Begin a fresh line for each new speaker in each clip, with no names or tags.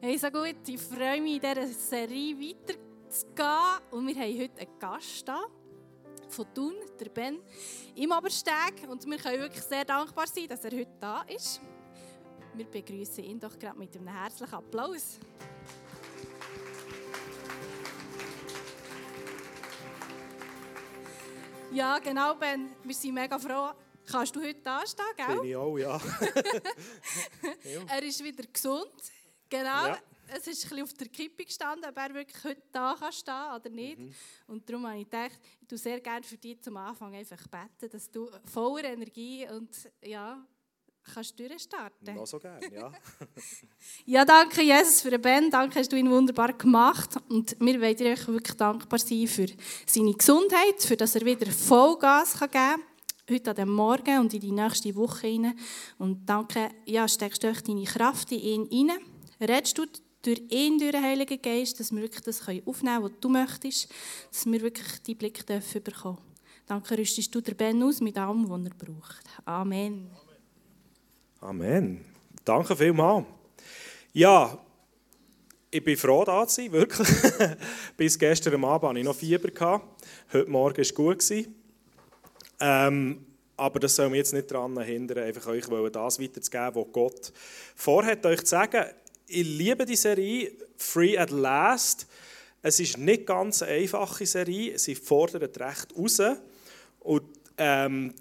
Hey, so gut, ich freue mich, in dieser Serie weiterzugehen. Und wir haben heute einen Gast da von Thun, der Ben, im Obersteg. Und wir können wirklich sehr dankbar sein, dass er heute da ist. Wir begrüßen ihn doch gerade mit einem herzlichen Applaus. Ja, genau, Ben. Wir sind mega froh. Kannst du heute da stehen, gell?
Bin ich auch, ja.
er ist wieder gesund. Genau. Ja. Es ist ein bisschen auf der Kippe gestanden, ob er wirklich heute da kann stehen oder nicht. Mhm. Und darum habe ich gedacht, ich tue sehr gerne für dich zum Anfang einfach beten, dass du voller Energie und ja, kannst durchstarten.
Noch so gerne, ja.
ja, danke Jesus für den Ben, danke hast du ihn wunderbar gemacht und wir wollen dir wirklich dankbar sein für seine Gesundheit, für dass er wieder Vollgas geben kann heute an dem Morgen und in die nächste Woche hinein. Und danke, ja, steckst du deine Kraft in ihn hinein. Redest du durch ihn, durch den Heiligen Geist, dass wir wirklich das aufnehmen können, was du möchtest, dass wir wirklich die Blick dürfen bekommen. Danke, rüstest du der Ben aus mit allem, was er braucht. Amen.
Amen. Danke vielmals. Ja, ich bin froh, da zu sein, wirklich. Bis gestern Abend hatte ich noch Fieber. Heute Morgen war es gut. Ähm, aber das soll mich jetzt nicht daran hindern, einfach euch das weiterzugeben, was Gott vorhat, euch zu sagen ich liebe die Serie Free at Last. Es ist nicht ganz eine einfache Serie. Sie fordert recht raus. Und ähm,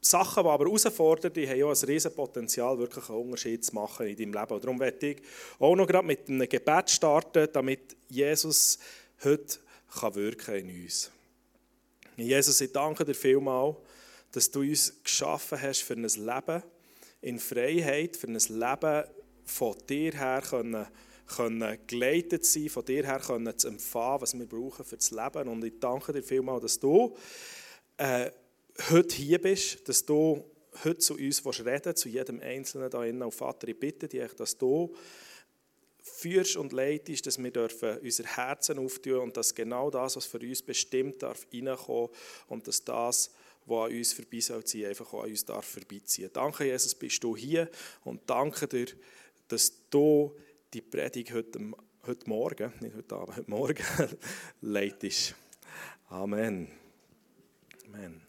Sachen, die aber herausfordern, die haben auch ein riesen Potenzial, wirklich einen Unterschied zu machen in deinem Leben. Und darum möchte ich auch noch gerade mit einem Gebet starten, damit Jesus heute kann wirken in uns. Jesus, ich danke dir vielmals, dass du uns geschaffen hast für ein Leben in Freiheit, für ein Leben von dir her können, können geleitet sein, von dir her können zu empfangen, was wir brauchen für das Leben. Und ich danke dir vielmals, dass du äh, heute hier bist, dass du heute zu uns reden zu jedem Einzelnen da innen. Und Vater, ich bitte dich, dass du führst und leitest, dass wir dürfen unser Herzen auftun und dass genau das, was für uns bestimmt darf, reinkommen und dass das, was an uns vorbei soll einfach auch an uns darf vorbeiziehen. Danke, Jesus, bist du hier und danke dir, dass du die Predigt heute, heute Morgen, nicht heute Abend, heute Morgen leitest. Amen. Amen.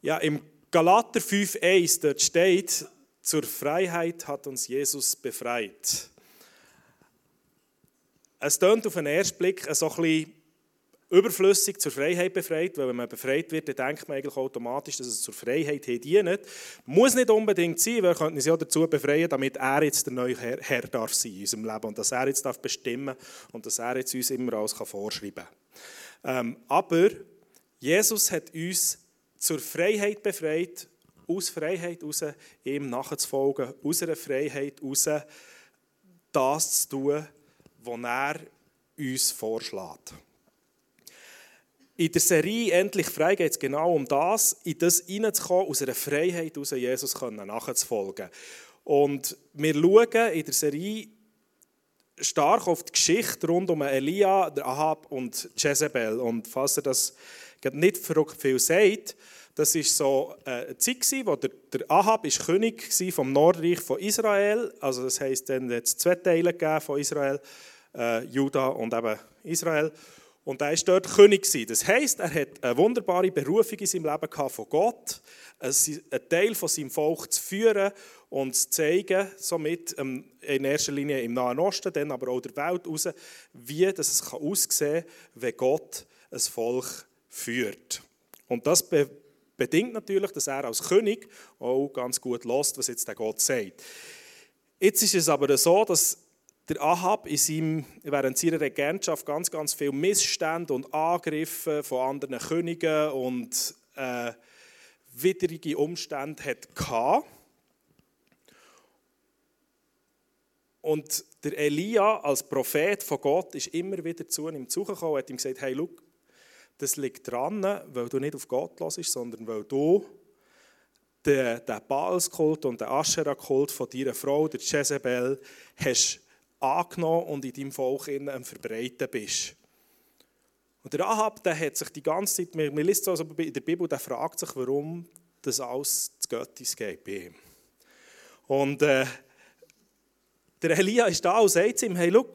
Ja, im Galater 5,1 dort steht, zur Freiheit hat uns Jesus befreit. Es tönt auf den ersten Blick so ein bisschen überflüssig zur Freiheit befreit, weil wenn man befreit wird, dann denkt man eigentlich automatisch, dass es zur Freiheit dient. Muss nicht unbedingt sein, wir könnten uns ja dazu befreien, damit er jetzt der neue Herr, Herr darf sein in unserem Leben und dass er jetzt darf bestimmen und dass er jetzt uns immer alles vorschreiben kann. Ähm, aber Jesus hat uns zur Freiheit befreit, aus Freiheit heraus ihm nachzufolgen, aus einer Freiheit heraus das zu tun, was er uns vorschlägt. In der Serie «Endlich frei» geht es genau um das, in das hineinzukommen, aus einer Freiheit aus Jesus nachzufolgen. Und wir schauen in der Serie stark auf die Geschichte rund um Elia, Ahab und Jezebel. Und falls ihr das nicht verrückt viel sagt, das war so äh, eine Zeit, wo der, Ahab ist König vom Nordreich von Israel. Also das heisst, dann hat es zwei Teile von Israel, äh, Juda und eben Israel. Und er war dort König. Das heisst, er hat eine wunderbare Berufung in seinem Leben gehabt von Gott, einen Teil von seinem Volk zu führen und zu zeigen, somit ähm, in erster Linie im Nahen Osten, dann aber auch der Welt raus, wie das es aussehen kann, wenn Gott ein Volk führt. Und das bedingt natürlich, dass er als König auch ganz gut lässt, was jetzt der Gott sagt. Jetzt ist es aber so, dass der Ahab in seinem, während seiner Regentschaft ganz, ganz viele Missstände und Angriffe von anderen Königen und äh, widrige Umstände hatte. Und der Elia als Prophet von Gott ist immer wieder zu ihm zugekommen und hat ihm gesagt, hey, look, das liegt daran, weil du nicht auf Gott hörst, sondern weil du den, den Baalskult und den Aschera-Kult von deiner Frau, der Jezebel, hast angenommen und in deinem Volk am Verbreiten bist. Und der Ahab, der hat sich die ganze Zeit, man, liest es also in der Bibel, der fragt sich, warum das alles zu Göttis geht bei ihm. Und äh, Der Elia ist da und sagt ihm, hey, schau,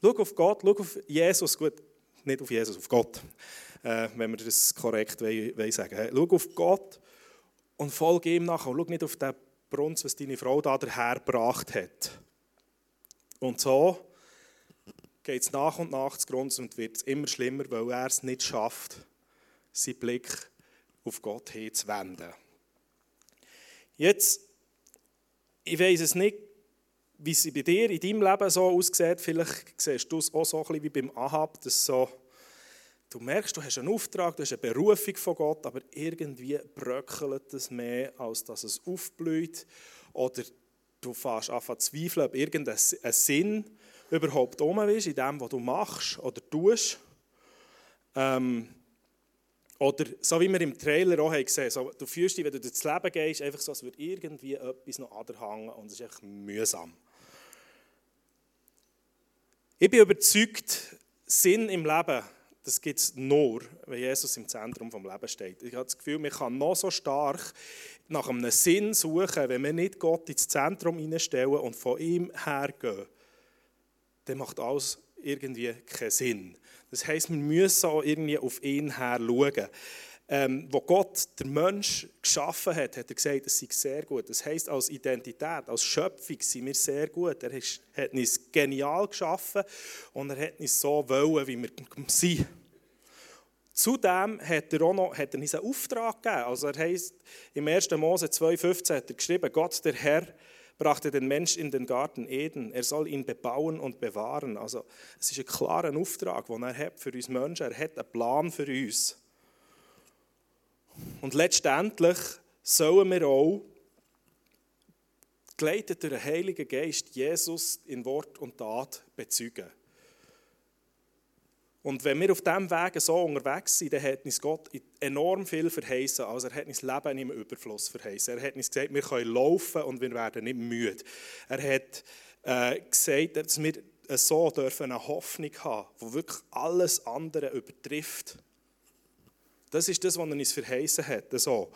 schau auf Gott, schau auf Jesus, gut, nicht auf Jesus, auf Gott, äh, wenn wir das korrekt wollen, wollen sagen. Schau auf Gott und folge ihm nach und schau nicht auf den Brunz, was deine Frau da dahergebracht hat. Und so geht es nach und nach zu Grund und wird immer schlimmer, weil er es nicht schafft, seinen Blick auf Gott hinzuwenden. Jetzt, ich weiß es nicht, wie es bei dir in deinem Leben so aussieht. Vielleicht siehst du es auch so ein bisschen wie beim Ahab, dass so, du merkst, du hast einen Auftrag, du hast eine Berufung von Gott, aber irgendwie bröckelt es mehr, als dass es aufblüht. Oder du fährst an zu zweifeln, ob irgendein Sinn überhaupt um ist in dem, was du machst oder tust. Ähm, oder so wie wir im Trailer auch haben gesehen so, du fühlst dich, wenn du durchs Leben gehst, einfach so, als würde irgendwie etwas noch anhängen und es ist einfach mühsam. Ich bin überzeugt, Sinn im Leben, das gibt es nur, wenn Jesus im Zentrum des Lebens steht. Ich habe das Gefühl, man kann noch so stark nach einem Sinn suchen, wenn wir nicht Gott ins Zentrum hineinstellen und von ihm hergehen dann macht alles irgendwie keinen Sinn. Das heisst, wir müssen auch irgendwie auf ihn her schauen. Ähm, wo Gott den Mensch geschaffen hat, hat er gesagt, das sei sehr gut. Das heisst, als Identität, als Schöpfung sind wir sehr gut. Er hat uns genial geschaffen und er hat uns so wollen, wie wir sind. Zudem hat er, auch noch, hat er uns einen Auftrag gegeben. Also er heisst, im 1. Mose 2,15 hat er geschrieben, Gott, der Herr, brachte den Mensch in den Garten Eden. Er soll ihn bebauen und bewahren. Also es ist ein klarer Auftrag, den er hat für uns Menschen. Er hat einen Plan für uns. Und letztendlich sollen wir auch, geleitet durch den Heiligen Geist, Jesus in Wort und Tat bezeugen. Und wenn wir auf diesem Weg so unterwegs sind, dann hat uns Gott enorm viel verheißen. Also er hat uns Leben im Überfluss verheißen. Er hat uns gesagt, wir können laufen und wir werden nicht müde. Er hat äh, gesagt, dass wir so dürfen eine Hoffnung haben, die wirklich alles andere übertrifft. Das ist das, was er uns verheißen hat. So.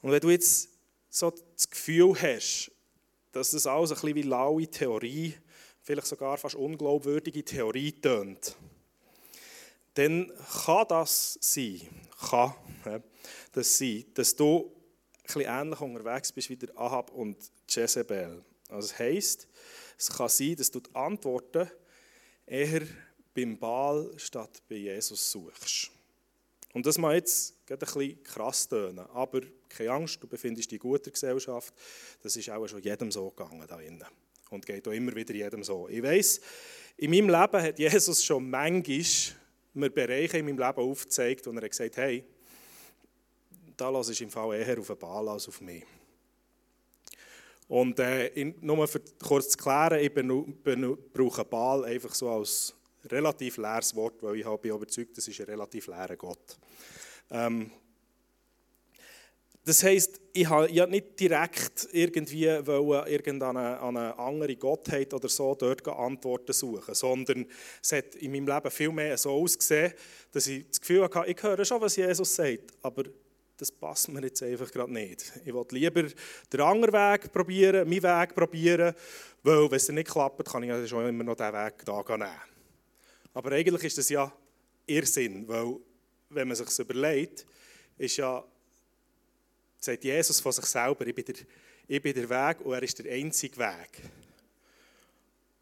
Und wenn du jetzt so das Gefühl hast, dass das alles ein bisschen wie laue Theorie, vielleicht sogar fast unglaubwürdige Theorie tönt, dann kann das sein, kann das sein, dass du ein ähnlich unterwegs bist wie der Ahab und Jezebel. Also das heisst, es kann sein, dass du die Antworten eher beim Baal statt bei Jesus suchst. Und das mag jetzt ein bisschen krass tönen, aber keine Angst, du befindest dich in guter Gesellschaft. Das ist auch schon jedem so gegangen da innen und geht auch immer wieder jedem so. Ich weiß, in meinem Leben hat Jesus schon manchmal mir Bereiche in meinem Leben aufgezeigt, wo er gesagt hat, hey, da lasse ich im Fall eher auf den Ball als auf mich. Und äh, nur für kurz zu klären, ich brauche Ball einfach so als relativ leeres Wort, weil ich bin überzeugt, das ist ein relativ leerer Gott. Ähm, das heisst, ich habe ja nicht direkt irgendwie irgendeine eine andere Gottheit oder so dort Antworten suchen, sondern es hat in meinem Leben viel mehr so ausgesehen, dass ich das Gefühl hatte, ich höre schon, was Jesus sagt, aber das passt mir jetzt einfach gerade nicht. Ich will lieber den anderen Weg probieren, meinen Weg probieren, weil wenn es nicht klappt, kann ich ja schon immer noch diesen Weg da nehmen. Aber eigentlich ist das ja Irrsinn, weil wenn man sich überlegt, ist ja sagt Jesus von sich selber, ich bin, der, ich bin der Weg und er ist der einzige Weg.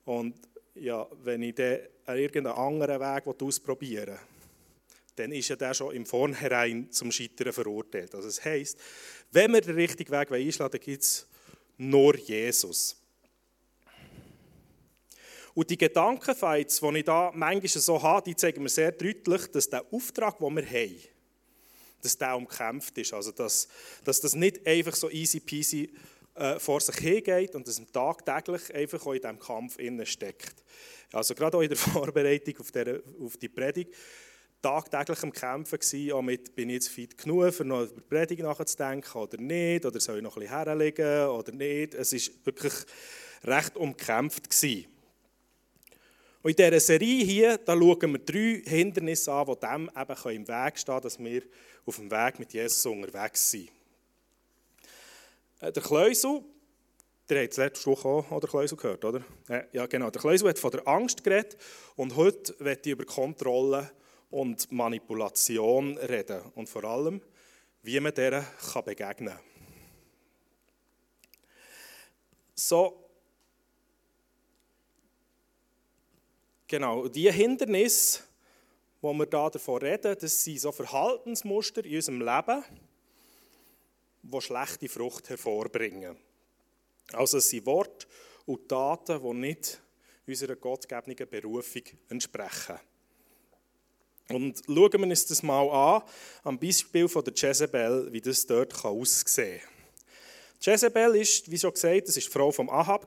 Und ja, wenn ich dann irgendeinen anderen Weg ausprobieren will, dann ist ja der schon im Vornherein zum Scheitern verurteilt. Also das heisst, wenn wir den richtigen Weg einschlagen dann gibt es nur Jesus. Und die Gedankenfights, die ich da manchmal so habe, die zeigen mir sehr deutlich, dass der Auftrag, den wir haben, dass der umkämpft ist. Also, dass, dass das nicht einfach so easy peasy äh, vor sich hingeht und dass man tagtäglich einfach auch in diesem Kampf steckt. Also, gerade auch in der Vorbereitung auf, der, auf die Predigt, tagtäglich am Kämpfen gewesen, auch mit, bin ich jetzt fit genug, um noch über die Predigt nachzudenken oder nicht, oder soll ich noch ein bisschen herlegen oder nicht. Es war wirklich recht umkämpft. Gewesen. Und in dieser Serie hier, da schauen wir drei Hindernisse an, die dem eben im Weg stehen können, dass wir auf dem Weg mit Jesus unterwegs sind. Äh, der Kleusel, Ihr habt letzte Woche auch der Kleusel gehört, oder? Ja, genau. Der Kleusel hat von der Angst geredet und heute wird ich über Kontrolle und Manipulation reden. Und vor allem, wie man dieser begegnen kann. So, genau, die Hindernisse, wo wir da davon reden, das sind so Verhaltensmuster in unserem Leben, die schlechte Frucht hervorbringen. Also es sind Worte und Taten, die nicht unserer gottgegebenen Berufung entsprechen. Und schauen wir uns das mal an, am Beispiel von der Jezebel, wie das dort aussehen kann. Jezebel ist, wie schon gesagt, das ist die Frau von Ahab.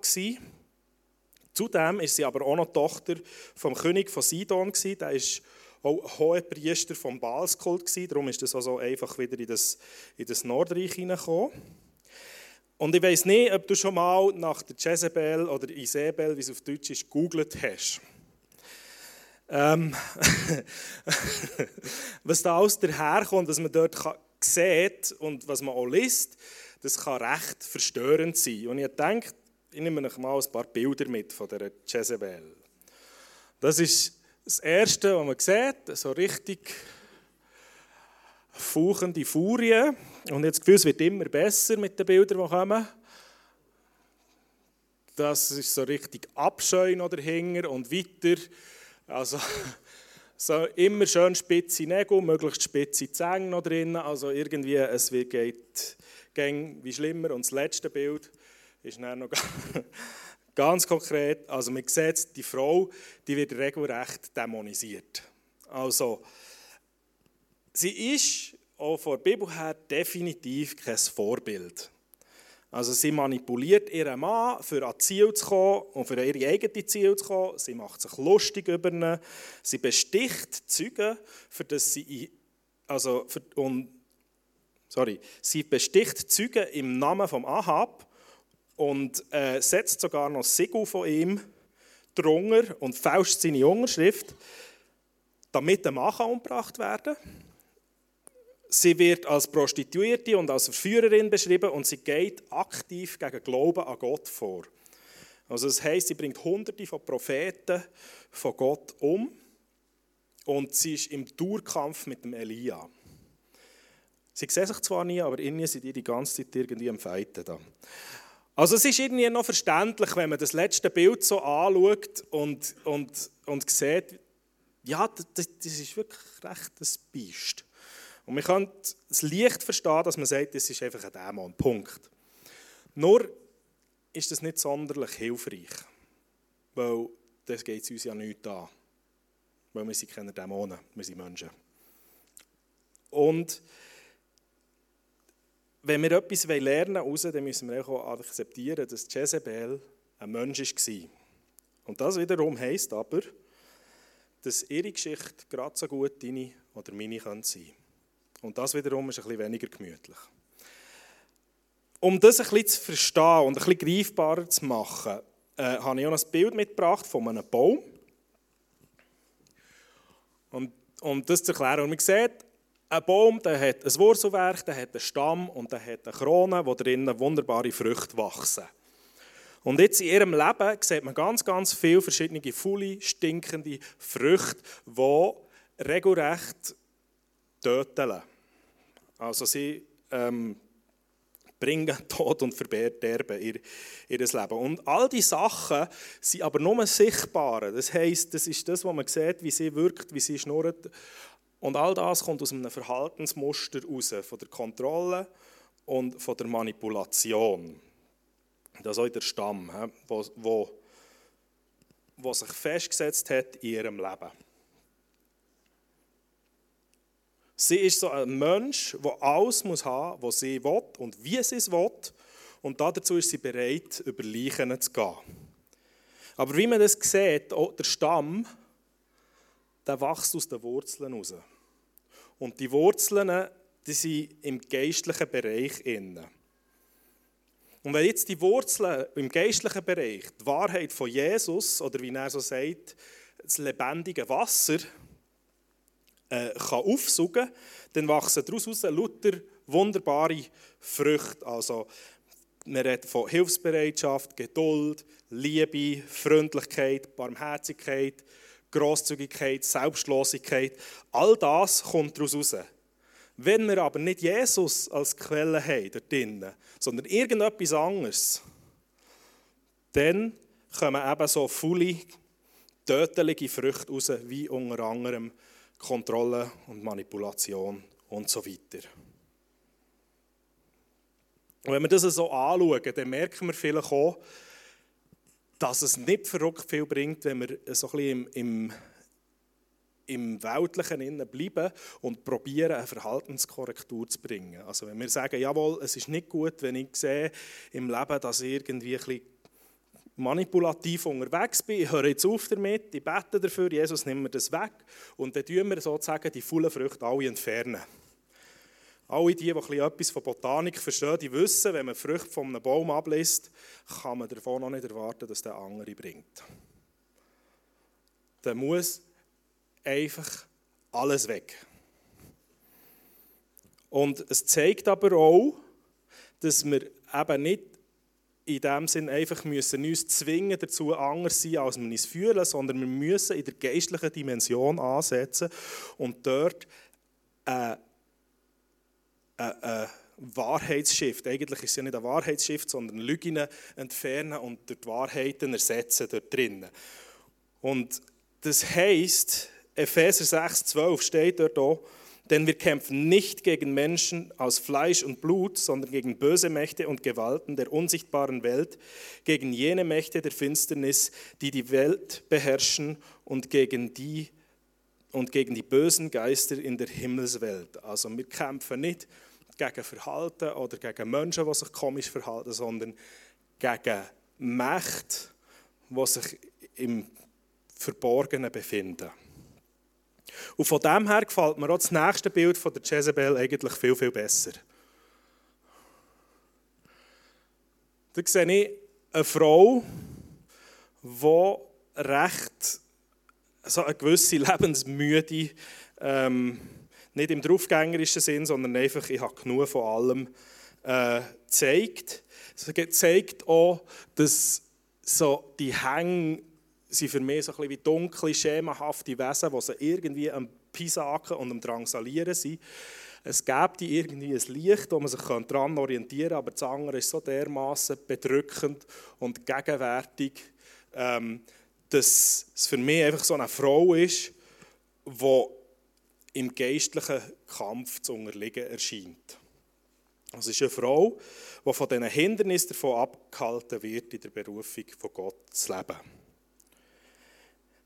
Zudem ist sie aber auch noch Tochter vom König von Sidon. Der war auch Hohepriester vom Baalskult. Darum ist das also einfach wieder in das, in das Nordreich hineingekommen. Und ich weiß nicht, ob du schon mal nach der Jezebel oder Isabel, wie es auf Deutsch ist, gegoogelt hast. Ähm, was da alles daherkommt, was man dort sieht und was man auch liest, das kann recht verstörend sein. Und ich denke, ich nehme euch mal ein paar Bilder mit von der Jezebel. Das ist das Erste, was man sieht, so richtig fauchende Furie. Und jetzt das Gefühl, es wird immer besser mit den Bildern, die kommen. Das ist so richtig Abscheu noch dahinter und weiter. Also so immer schön spitze Nägel, möglichst spitze Zähne noch drin. Also irgendwie, es geht, wie schlimmer. Und das letzte Bild ist dann noch ganz konkret. Also man sieht, die Frau, die wird regelrecht dämonisiert. Also sie ist auch von der Bibel her definitiv kein Vorbild. Also sie manipuliert ihren Mann, für ans Ziel zu kommen und für ihre eigenen Ziele zu kommen. Sie macht sich lustig über ihn. Sie besticht Zeugen, für das sie also für, und, sorry, sie besticht Zeugen im Namen von Ahab und äh, setzt sogar noch Siegel von ihm drunter und fälscht seine Unterschrift, damit der Mann umgebracht werden. Sie wird als Prostituierte und als Verführerin beschrieben und sie geht aktiv gegen Glauben an Gott vor. Also das heißt, sie bringt Hunderte von Propheten von Gott um und sie ist im Durkampf mit dem Elia. Sie sehen sich zwar nie, aber innen sind die die ganze Zeit irgendwie am Feiten da. Also es ist irgendwie noch verständlich, wenn man das letzte Bild so anschaut und, und, und sieht, ja, das, das ist wirklich recht ein Biest. Und man kann es leicht verstehen, dass man sagt, das ist einfach ein Dämon. Punkt. Nur ist das nicht sonderlich hilfreich, weil das geht es uns ja nicht an. Weil wir sind keine Dämonen, wir sind Menschen. Und wenn wir etwas lernen daraus, dann müssen wir auch akzeptieren, dass Jezebel ein Mensch war. Und das wiederum heisst aber, dass ihre Geschichte gerade so gut deine oder meine sein könnte. Und das wiederum ist ein bisschen weniger gemütlich. Um das ein bisschen zu verstehen und ein bisschen greifbarer zu machen, äh, habe ich auch ein Bild mitgebracht von einem Baum. Und um das zu erklären, und man sieht, ein Baum der hat ein Wurzelwerk, der hat einen Stamm und der hat eine Krone, wo drinnen wunderbare Früchte wachsen. Und jetzt in ihrem Leben sieht man ganz, ganz viele verschiedene faule, stinkende Früchte, die regelrecht töten. Also sie ähm, bringen Tod und Verderben in ihr Leben. Und all diese Sachen sind aber nur sichtbar. Das heisst, das ist das, was man sieht, wie sie wirkt, wie sie schnurrt. Und all das kommt aus einem Verhaltensmuster heraus, von der Kontrolle und von der Manipulation. Das ist auch der Stamm, wo, wo, wo sich festgesetzt hat in ihrem Leben. Sie ist so ein Mensch, der alles muss haben was sie will und wie sie es will. Und dazu ist sie bereit, über Leichen zu gehen. Aber wie man das sieht, auch der Stamm, der wächst aus den Wurzeln raus. Und die Wurzeln, die sind im geistlichen Bereich innen. Und wenn jetzt die Wurzeln im geistlichen Bereich, die Wahrheit von Jesus, oder wie er so sagt, das lebendige Wasser, äh, kann aufsaugen dann wachsen daraus lauter wunderbare Früchte. Also Man redet von Hilfsbereitschaft, Geduld, Liebe, Freundlichkeit, Barmherzigkeit, Großzügigkeit, Selbstlosigkeit. All das kommt daraus raus. Wenn wir aber nicht Jesus als Quelle haben, dort drinnen, sondern irgendetwas anderes, dann kommen eben so faule, tödliche Früchte raus, wie unter anderem Kontrolle und Manipulation und so weiter. Und wenn wir das so anschauen, dann merken wir vielleicht auch, dass es nicht verrückt viel bringt, wenn wir so ein bisschen im, im, im Weltlichen innen bleiben und probieren, eine Verhaltenskorrektur zu bringen. Also wenn wir sagen, jawohl, es ist nicht gut, wenn ich sehe im Leben, dass ich irgendwie ein bisschen manipulativ unterwegs bin, ich höre jetzt auf damit, ich bete dafür, Jesus nimmt mir das weg und dann tun wir sozusagen die vollen Früchte alle entfernen. Alle die, die etwas von Botanik verstehen, die wissen, wenn man Früchte von einem Baum ablässt, kann man davon noch nicht erwarten, dass der andere bringt. Dann muss einfach alles weg. Und es zeigt aber auch, dass wir eben nicht in dem Sinn einfach müssen uns zwingen dazu anders sein, als wir uns fühlen, sondern wir müssen in der geistlichen Dimension ansetzen und dort äh, ein, ein Wahrheitsschiff. Eigentlich ist es ja nicht ein Wahrheitsschiff, sondern Lügen entfernen und dort Wahrheiten ersetzen dort drinnen. Und das heisst, Epheser 6, 12 steht dort auch, denn wir kämpfen nicht gegen Menschen aus Fleisch und Blut, sondern gegen böse Mächte und Gewalten der unsichtbaren Welt, gegen jene Mächte der Finsternis, die die Welt beherrschen und gegen die und gegen die bösen Geister in der Himmelswelt. Also wir kämpfen nicht gegen Verhalten oder gegen Menschen, die sich komisch verhalten, sondern gegen Mächte, die sich im Verborgenen befinden. Und von dem her gefällt mir auch das nächste Bild von der Jezebel eigentlich viel, viel besser. Da sehe ich eine Frau, die recht so eine gewisse Lebensmüde ähm, nicht im draufgängerischen Sinn, sondern einfach, ich habe genug von allem äh, zeigt. Es zeigt auch, dass so die Hänge sind für mich so ein bisschen wie dunkle, schemenhafte Wesen, die irgendwie am Pisaken und am Drangsalieren sind. Es gibt irgendwie ein Licht, wo man sich daran orientieren kann, aber das andere ist so dermaßen bedrückend und gegenwärtig, ähm, dass es für mich einfach so eine Frau ist, die im geistlichen Kampf zu unterliegen erscheint. Es ist eine Frau, die von diesen Hindernissen davon abgehalten wird, in der Berufung von Gott zu leben.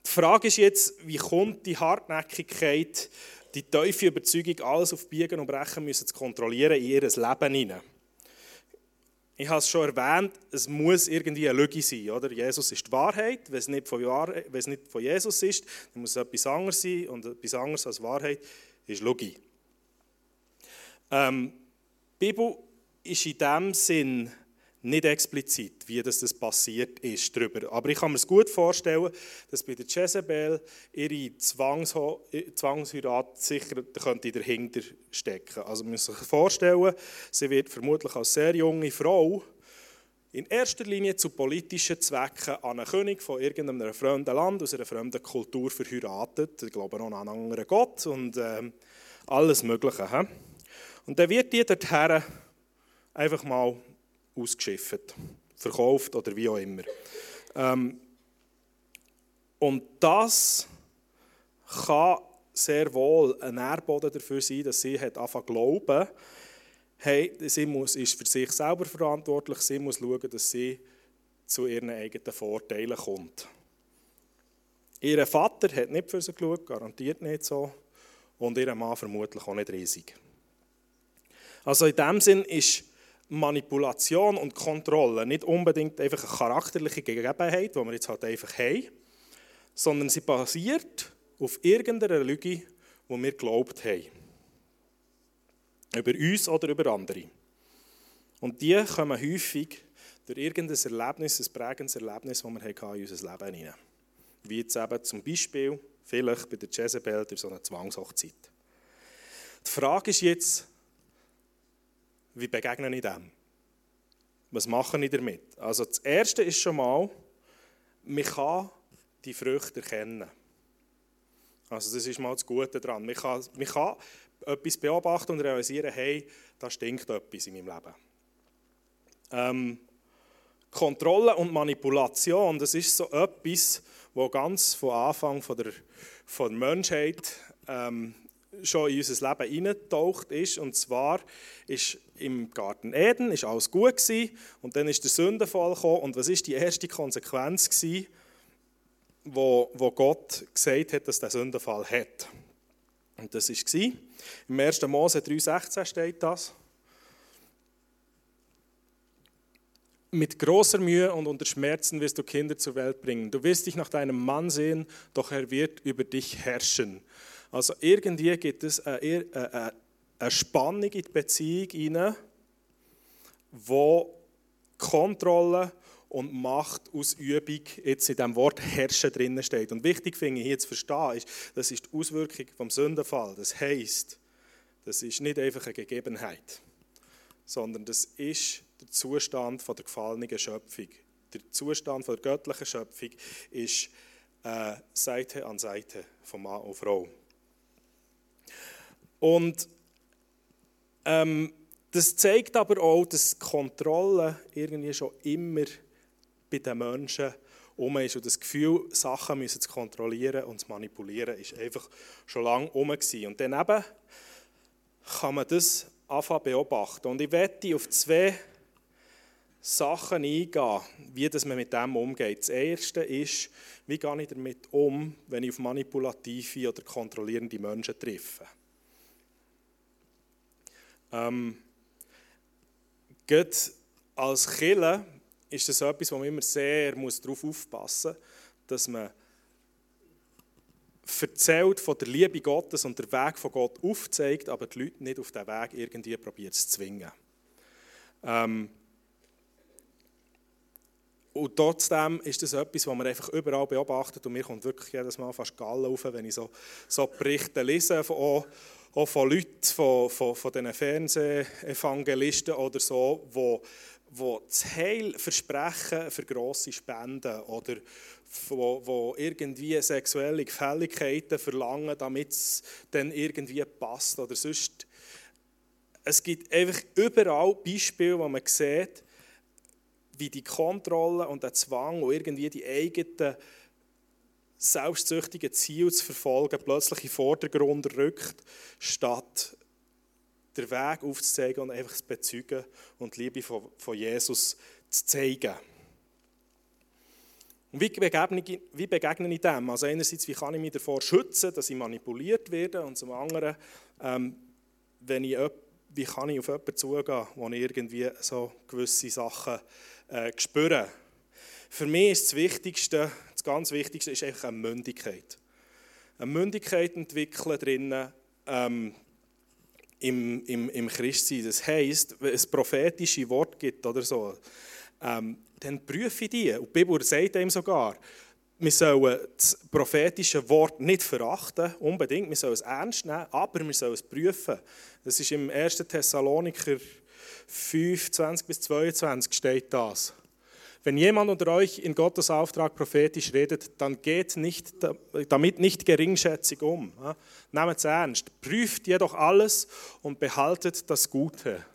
Die Frage ist jetzt, wie kommt die Hartnäckigkeit, die tiefe Überzeugung, alles auf Biegen und Brechen müssen zu kontrollieren, in ihr Leben hinein? Ich habe es schon erwähnt, es muss irgendwie eine Lüge sein. Oder? Jesus ist die Wahrheit. Wenn es, nicht von Wahrheit, wenn es nicht von Jesus ist, dann muss es etwas anderes sein. Und etwas anderes als Wahrheit ist Lüge. Ähm, die Bibel ist in dem Sinn nicht explizit, wie das, das passiert ist darüber. Aber ich kann mir es gut vorstellen, dass bei der Jezebel ihre Zwangsheirat sicher könnte dahinter stecken. Also man muss sich vorstellen, sie wird vermutlich als sehr junge Frau in erster Linie zu politischen Zwecken an einen König von irgendeinem fremden Land, aus einer fremden Kultur verheiratet. Ich glaube auch an einen anderen Gott und äh, alles Mögliche. He? Und dann wird die dorthin einfach mal ausgeschifft, verkauft oder wie auch immer. Ähm, und das kann sehr wohl ein Nährboden dafür sein, dass sie hat anfangen glauben, hey, sie muss, ist für sich selber verantwortlich, sie muss schauen, dass sie zu ihren eigenen Vorteilen kommt. Ihr Vater hat nicht für sie geschaut, garantiert nicht so, und ihr Mann vermutlich auch nicht riesig. Also in dem Sinn ist Manipulation und Kontrolle nicht unbedingt einfach eine charakterliche Gegebenheit, die wir jetzt halt einfach haben, sondern sie basiert auf irgendeiner Lüge, die wir geglaubt haben. Über uns oder über andere. Und die kommen häufig durch irgendein Erlebnis, ein prägendes Erlebnis, das wir in unser Leben hinein. Wie jetzt eben zum Beispiel, vielleicht bei der Jezebel durch so eine Zwangshochzeit. Die Frage ist jetzt, wie begegne ich dem? Was mache ich damit? Also das Erste ist schon mal, man kann die Früchte erkennen. Also das ist mal das Gute daran. Man kann, man kann etwas beobachten und realisieren, hey, da stinkt etwas in meinem Leben. Ähm, Kontrolle und Manipulation, das ist so etwas, wo ganz von Anfang von der, von der Menschheit ähm, schon in unser Leben hineingetaucht ist. Und zwar ist im Garten Eden ist alles gut gewesen, und dann ist der Sündenfall gekommen. Und was ist die erste Konsequenz gewesen, wo, wo Gott gesagt hat, dass der Sündenfall hat? Und das war im 1. Mose 3,16 steht das. Mit großer Mühe und unter Schmerzen wirst du Kinder zur Welt bringen. Du wirst dich nach deinem Mann sehen, doch er wird über dich herrschen. Also irgendwie gibt es eine, eine, eine Spannung in die Beziehung hinein, wo Kontrolle und Machtausübung jetzt in dem Wort herrschen drin steht. Und wichtig finde ich hier zu verstehen, ist, das ist die Auswirkung vom Sündenfall. Das heisst, das ist nicht einfach eine Gegebenheit, sondern das ist der Zustand von der gefallenen Schöpfung. Der Zustand von der göttlichen Schöpfung ist äh, Seite an Seite von Mann und Frau. Und ähm, das zeigt aber auch, dass Kontrolle irgendwie schon immer bei den Menschen um ist. Und das Gefühl, Sachen müssen zu kontrollieren und zu manipulieren, ist einfach schon lange um. Und daneben kann man das anfangen beobachten. Und ich werde auf zwei Sachen eingehen, wie das man mit dem umgeht. Das erste ist, wie gehe ich damit um, wenn ich auf manipulative oder kontrollierende Menschen treffe. Ähm, als Killer ist das etwas, wo man immer sehr darauf aufpassen muss, dass man erzählt von der Liebe Gottes und der Weg von Gott aufzeigt, aber die Leute nicht auf diesen Weg irgendwie probiert zu zwingen. Ähm, und trotzdem ist das etwas, was man einfach überall beobachtet und mir kommt wirklich jedes Mal fast Gallen auf, wenn ich so, so Berichte lese, von, auch, auch von Leuten, von, von, von diesen Fernsehevangelisten oder so, die wo das Heil versprechen für grosse Spenden oder wo, wo irgendwie sexuelle Gefälligkeiten verlangen, damit es dann irgendwie passt oder sonst. Es gibt einfach überall Beispiele, wo man sieht, wie die Kontrolle und der Zwang und irgendwie die eigenen selbstsüchtigen Ziele zu verfolgen plötzlich in den Vordergrund rückt, statt den Weg aufzuzeigen und einfach zu bezeugen und die Liebe von, von Jesus zu zeigen. Und wie begegne, ich, wie begegne ich dem? Also einerseits, wie kann ich mich davor schützen, dass ich manipuliert werde und zum anderen, ähm, wenn ich, wie kann ich auf jemanden zugehen, ich irgendwie so gewisse Sachen äh, spüre. Für mich ist das Wichtigste, das ganz Wichtigste ist einfach eine Mündigkeit. Eine Mündigkeit entwickeln drinnen, ähm, im, im, im Christsein. Das heisst, wenn es prophetische Wort gibt oder so, ähm, dann prüfe ich die. Und die Bibel sagt ihm sogar, wir sollen das prophetische Wort nicht verachten, unbedingt, wir sollen es ernst nehmen, aber wir sollen es prüfen. Das ist im 1. Thessaloniker 5, 20 bis 22 steht das. Wenn jemand unter euch in Gottes Auftrag prophetisch redet, dann geht nicht, damit nicht geringschätzig um. Nehmt es ernst. Prüft jedoch alles und behaltet das Gute.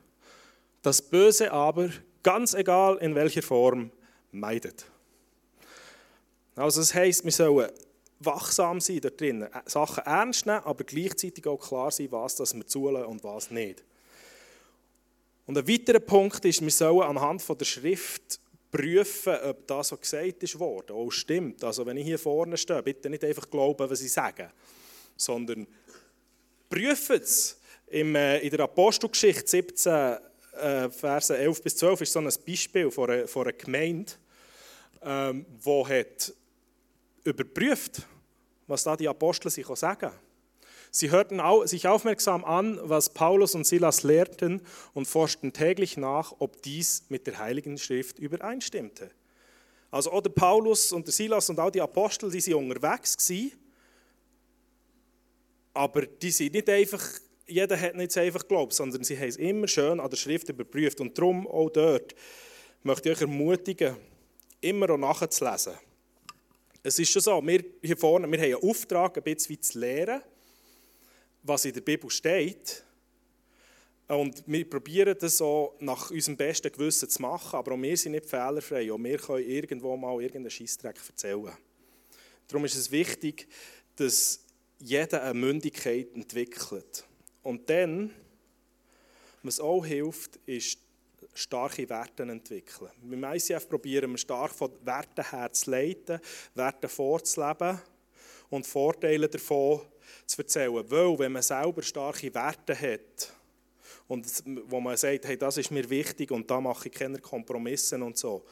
Das Böse aber, ganz egal in welcher Form, meidet. Also das heisst, wir sollen wachsam sein da drinnen, Sachen ernst nehmen, aber gleichzeitig auch klar sein, was das wir zulassen und was nicht. Und ein weiterer Punkt ist, wir sollen anhand von der Schrift prüfen, ob das, was gesagt ist, worden, auch stimmt. Also wenn ich hier vorne stehe, bitte nicht einfach glauben, was ich sage, sondern prüfen es. Äh, in der Apostelgeschichte 17, äh, Verse 11 bis 12 ist so ein Beispiel von einer, von einer Gemeinde, ähm, die hat überprüft, was da die Apostel sich sagen. Sie hörten sich aufmerksam an, was Paulus und Silas lehrten und forschten täglich nach, ob dies mit der Heiligen Schrift übereinstimmte. Also oder Paulus und der Silas und auch die Apostel, die sind unterwegs gewesen, aber die sind nicht einfach, jeder hat nicht einfach geglaubt, sondern sie haben es immer schön an der Schrift überprüft und darum auch dort möchte ich euch ermutigen, immer auch nachzulesen. Es ist schon so, wir hier vorne, wir haben einen Auftrag, ein bisschen zu lehren, was in der Bibel steht. Und wir probieren das so nach unserem besten Gewissen zu machen, aber auch wir sind nicht fehlerfrei. Auch wir können irgendwo mal irgendeinen Scheissdreck erzählen. Darum ist es wichtig, dass jeder eine Mündigkeit entwickelt. Und dann, was auch hilft, ist starke Werte entwickeln. Beim ICF probieren wir stark von Werten her zu leiten, Werte vorzuleben und Vorteile davon zu erzählen. Weil, wenn man selber starke Werte hat, und wo man sagt, hey, das ist mir wichtig und da mache ich keine Kompromisse und so,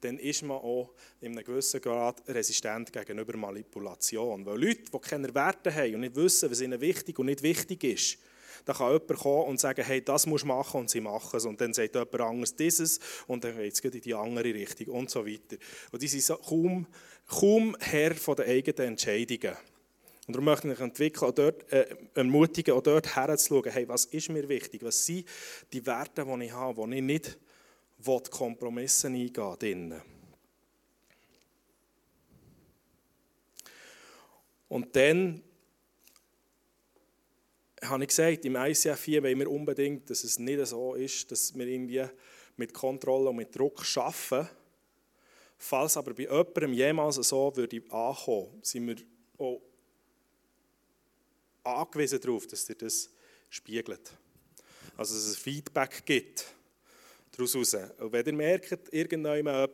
dann ist man auch in einem gewissen Grad resistent gegenüber Manipulation. Weil Leute, die keine Werte haben und nicht wissen, was ihnen wichtig und nicht wichtig ist, da kann jemand kommen und sagen, hey, das musst du machen und sie machen es. Und dann sagt jemand anderes dieses und dann geht es in die andere Richtung und so weiter. Und die sind kaum, kaum Herr von den eigenen Entscheidungen. Und darum möchte ich entwickeln, auch dort, äh, ermutigen, auch dort herzuschauen, hey, was ist mir wichtig, was sind die Werte, die ich habe, die ich nicht will, Kompromisse eingehen will. Und dann habe ich gesagt, im ICF 4 wollen wir unbedingt, dass es nicht so ist, dass wir irgendwie mit Kontrolle und mit Druck arbeiten. Falls aber bei jemandem jemals so würde ankommen, sind wir auch angewiesen darauf, dass ihr das spiegelt. Also, dass es Feedback gibt daraus heraus. Und wenn ihr merkt, irgendjemand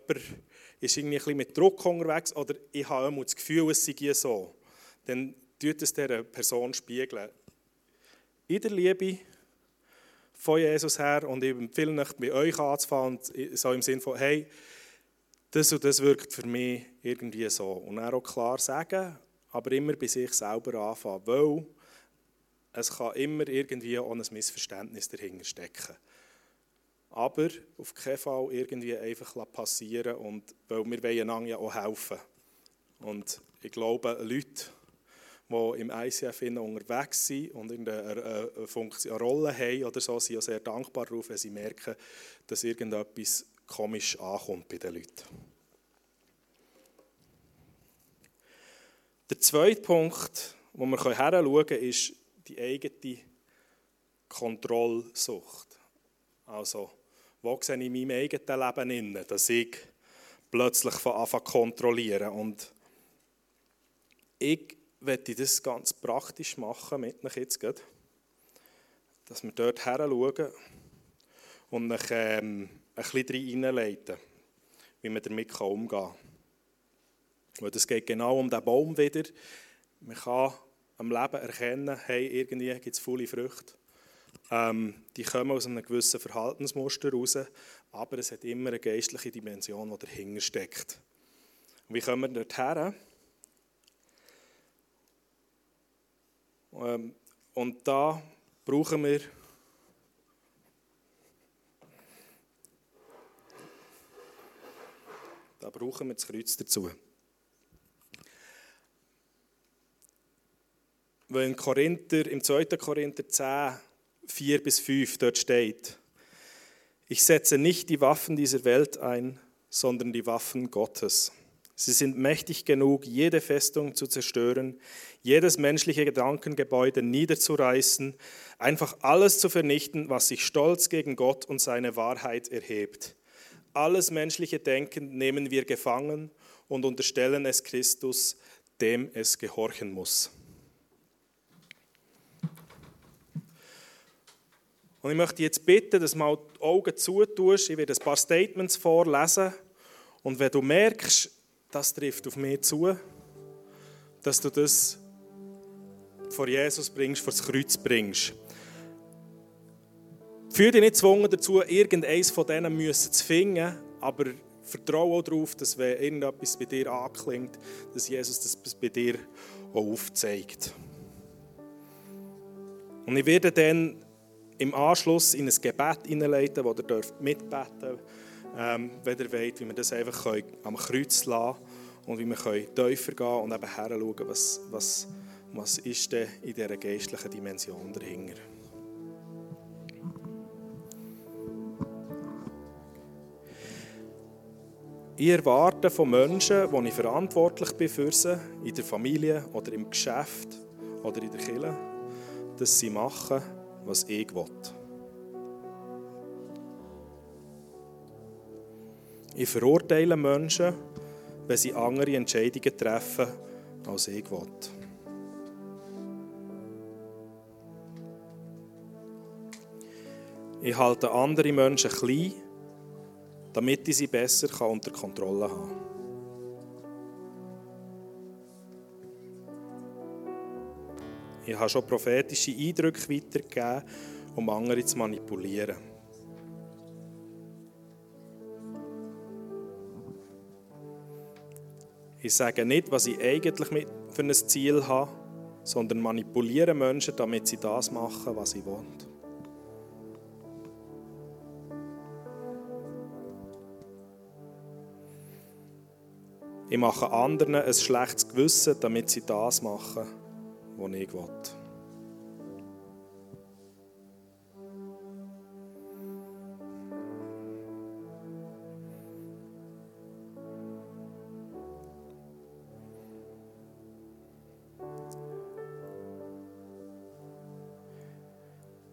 ist irgendwie ein bisschen mit Druck unterwegs oder ich habe immer das Gefühl, es sei so, dann tut es dieser Person spiegeln in der Liebe von Jesus her und ich empfehle euch, bei euch anzufangen, so im Sinne von, hey, das und das wirkt für mich irgendwie so. Und dann auch klar sagen, aber immer bei sich selber anfangen, weil es kann immer irgendwie auch ein Missverständnis dahinter stecken. Aber auf keinen Fall irgendwie einfach passieren, und, weil wir wollen ja auch helfen. Und ich glaube, Leute, die im ICF unterwegs sind und eine, eine, Rolle haben oder so, sind ja sehr dankbar darauf, wenn sie merken, dass irgendetwas komisch ankommt bei den Leuten. Der zweite Punkt, wo wir heranschauen können, ist die eigene Kontrollsucht. Also, wo sehe ich in meinem eigenen Leben, in, dass ich plötzlich von Anfang kontrollieren und ich möchte das ganz praktisch machen mit euch jetzt gerade, dass wir dort her schauen und euch ähm, ein bisschen reinleiten, wie man damit umgehen kann. Weil es geht genau um den Baum wieder. Man kann am Leben erkennen, hey, irgendwie gibt es viele Früchte. Ähm, die kommen aus einem gewissen Verhaltensmuster raus, aber es hat immer eine geistliche Dimension, die dahinter steckt. Und wie kommen wir dort her? Ähm, und da brauchen wir da brauchen wir das Kreuz dazu. Weil in Korinther, im 2. Korinther 10, 4 bis 5 dort steht, ich setze nicht die Waffen dieser Welt ein, sondern die Waffen Gottes. Sie sind mächtig genug, jede Festung zu zerstören, jedes menschliche Gedankengebäude niederzureißen, einfach alles zu vernichten, was sich stolz gegen Gott und seine Wahrheit erhebt. Alles menschliche Denken nehmen wir gefangen und unterstellen es Christus, dem es gehorchen muss. Und ich möchte jetzt bitten, dass du mal die Augen zutust. Ich werde ein paar Statements vorlesen. Und wenn du merkst, das trifft auf mich zu, dass du das vor Jesus bringst, vor das Kreuz bringst. Fühl dich nicht gezwungen dazu, irgendeines von denen zu finden, aber vertraue auch darauf, dass wenn irgendetwas bei dir anklingt, dass Jesus das bei dir auch aufzeigt. Und ich werde dann im Anschluss in ein Gebet hineinleiten, wo ihr mitbeten dürft ähm, wenn ihr wollt, wie wir das einfach am Kreuz lassen und wie wir tiefer gehen und eben schauen, was, was, was ist denn in dieser geistlichen Dimension dahinter. Ich erwarte von Menschen, wo ich verantwortlich bin für sie, in der Familie oder im Geschäft oder in der Kirche, dass sie machen, was ich will. Ich verurteile Menschen, wenn sie andere Entscheidungen treffen, als ich will. Ich halte andere Menschen klein, damit ich sie besser unter Kontrolle haben kann. Ich habe schon prophetische Eindrücke weitergegeben, um andere zu manipulieren. Ich sage nicht, was ich eigentlich für ein Ziel habe, sondern manipuliere Menschen, damit sie das machen, was sie wollen. Ich mache anderen ein schlechtes Gewissen, damit sie das machen, was ich will.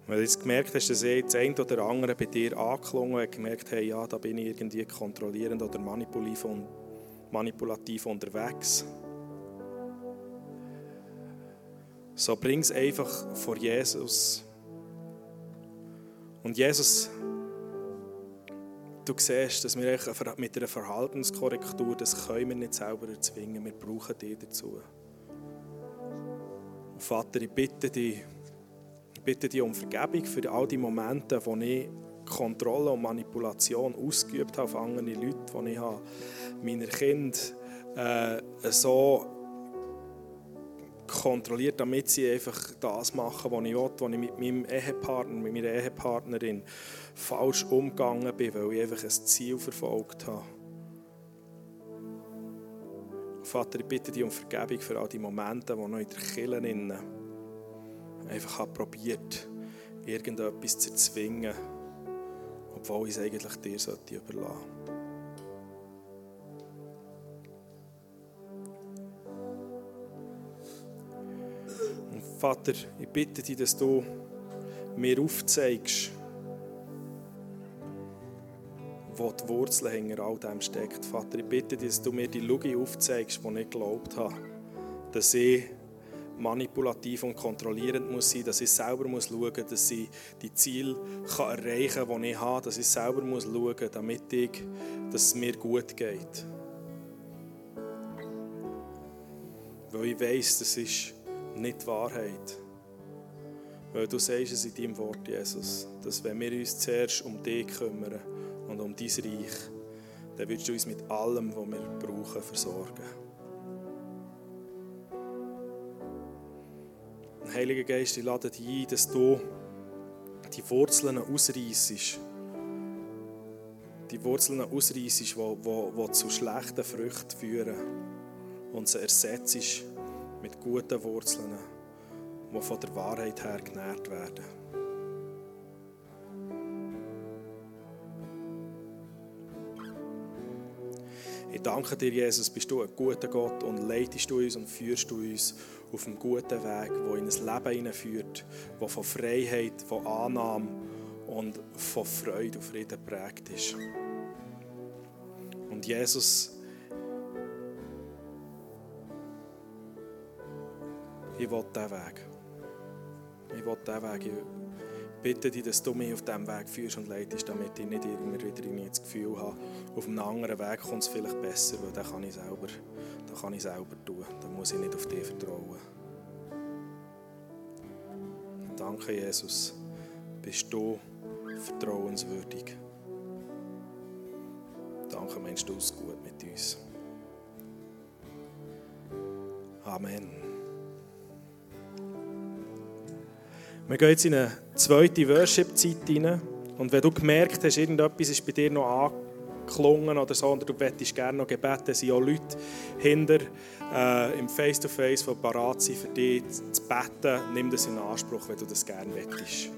Weil du jetzt gemerkt hast, dass das eine oder andere bei dir angeklungen hat, gemerkt, hey, ja, da bin ich irgendwie kontrollierend oder manipulativ unterwegs. So bring es einfach vor Jesus. Und Jesus, du siehst, dass wir mit einer Verhaltenskorrektur, das können wir nicht selber erzwingen, wir brauchen dich dazu. Und Vater, ich bitte dich, ich bitte dich um Vergebung für all die Momente, wo ich Kontrolle und Manipulation ausgeübt habe auf andere Leute, die ich meiner Kinder äh, so kontrolliert, damit sie einfach das machen, was ich will, was ich mit meinem Ehepartner, mit meiner Ehepartnerin falsch umgegangen bin, weil ich einfach ein Ziel verfolgt habe. Vater, ich bitte dich um Vergebung für all die Momente, wo noch in der Kirche einfach probiert irgendetwas zu erzwingen, obwohl ich es eigentlich dir überlassen sollte. Vater, ich bitte dich, dass du mir aufzeigst, wo die Wurzel hinter all dem steckt. Vater, ich bitte dich, dass du mir die Lüge aufzeigst, die ich geglaubt habe. Dass ich manipulativ und kontrollierend muss sein, dass ich selber muss schauen muss, dass ich die Ziele kann erreichen kann, die ich habe, dass ich selber muss schauen muss, damit ich, dass es mir gut geht. Weil ich weiss, das ist nicht die Wahrheit. Weil du sagst es in deinem Wort, Jesus, dass wenn wir uns zuerst um dich kümmern und um dein Reich, dann wirst du uns mit allem, was wir brauchen, versorgen. Heiliger Geist, ich lade dich ein, dass du die Wurzeln ausreißest. Die Wurzeln ausreißest, die, die, die zu schlechten Früchten führen und sie ersetzt mit guten Wurzeln, die von der Wahrheit her genährt werden. Ich danke dir, Jesus, bist du ein guter Gott und leitest du uns und führst du uns auf einem guten Weg, wo in ein Leben hineinführt, wo von Freiheit, von Annahme und von Freude und Frieden prägt ist. Und Jesus, ich will diesen Weg. Ich will diesen Weg. Ich bitte dich, dass du mich auf diesem Weg führst und leitest, damit ich nicht immer wieder das Gefühl habe, auf einem anderen Weg kommt es vielleicht besser, weil dann kann ich selber, dann kann ich selber tun. Dann muss ich nicht auf dich vertrauen. Danke, Jesus. Bist du vertrauenswürdig. Danke, meinst du es gut mit uns. Amen. Wir gehen jetzt in eine zweite Worship-Zeit rein. Und wenn du gemerkt hast, irgendetwas ist bei dir noch angeklungen oder so, oder du möchtest gerne noch gebeten, sind auch Leute hinter äh, im Face-to-Face, die parat sind für dich zu beten. Nimm das in Anspruch, wenn du das gerne möchtest.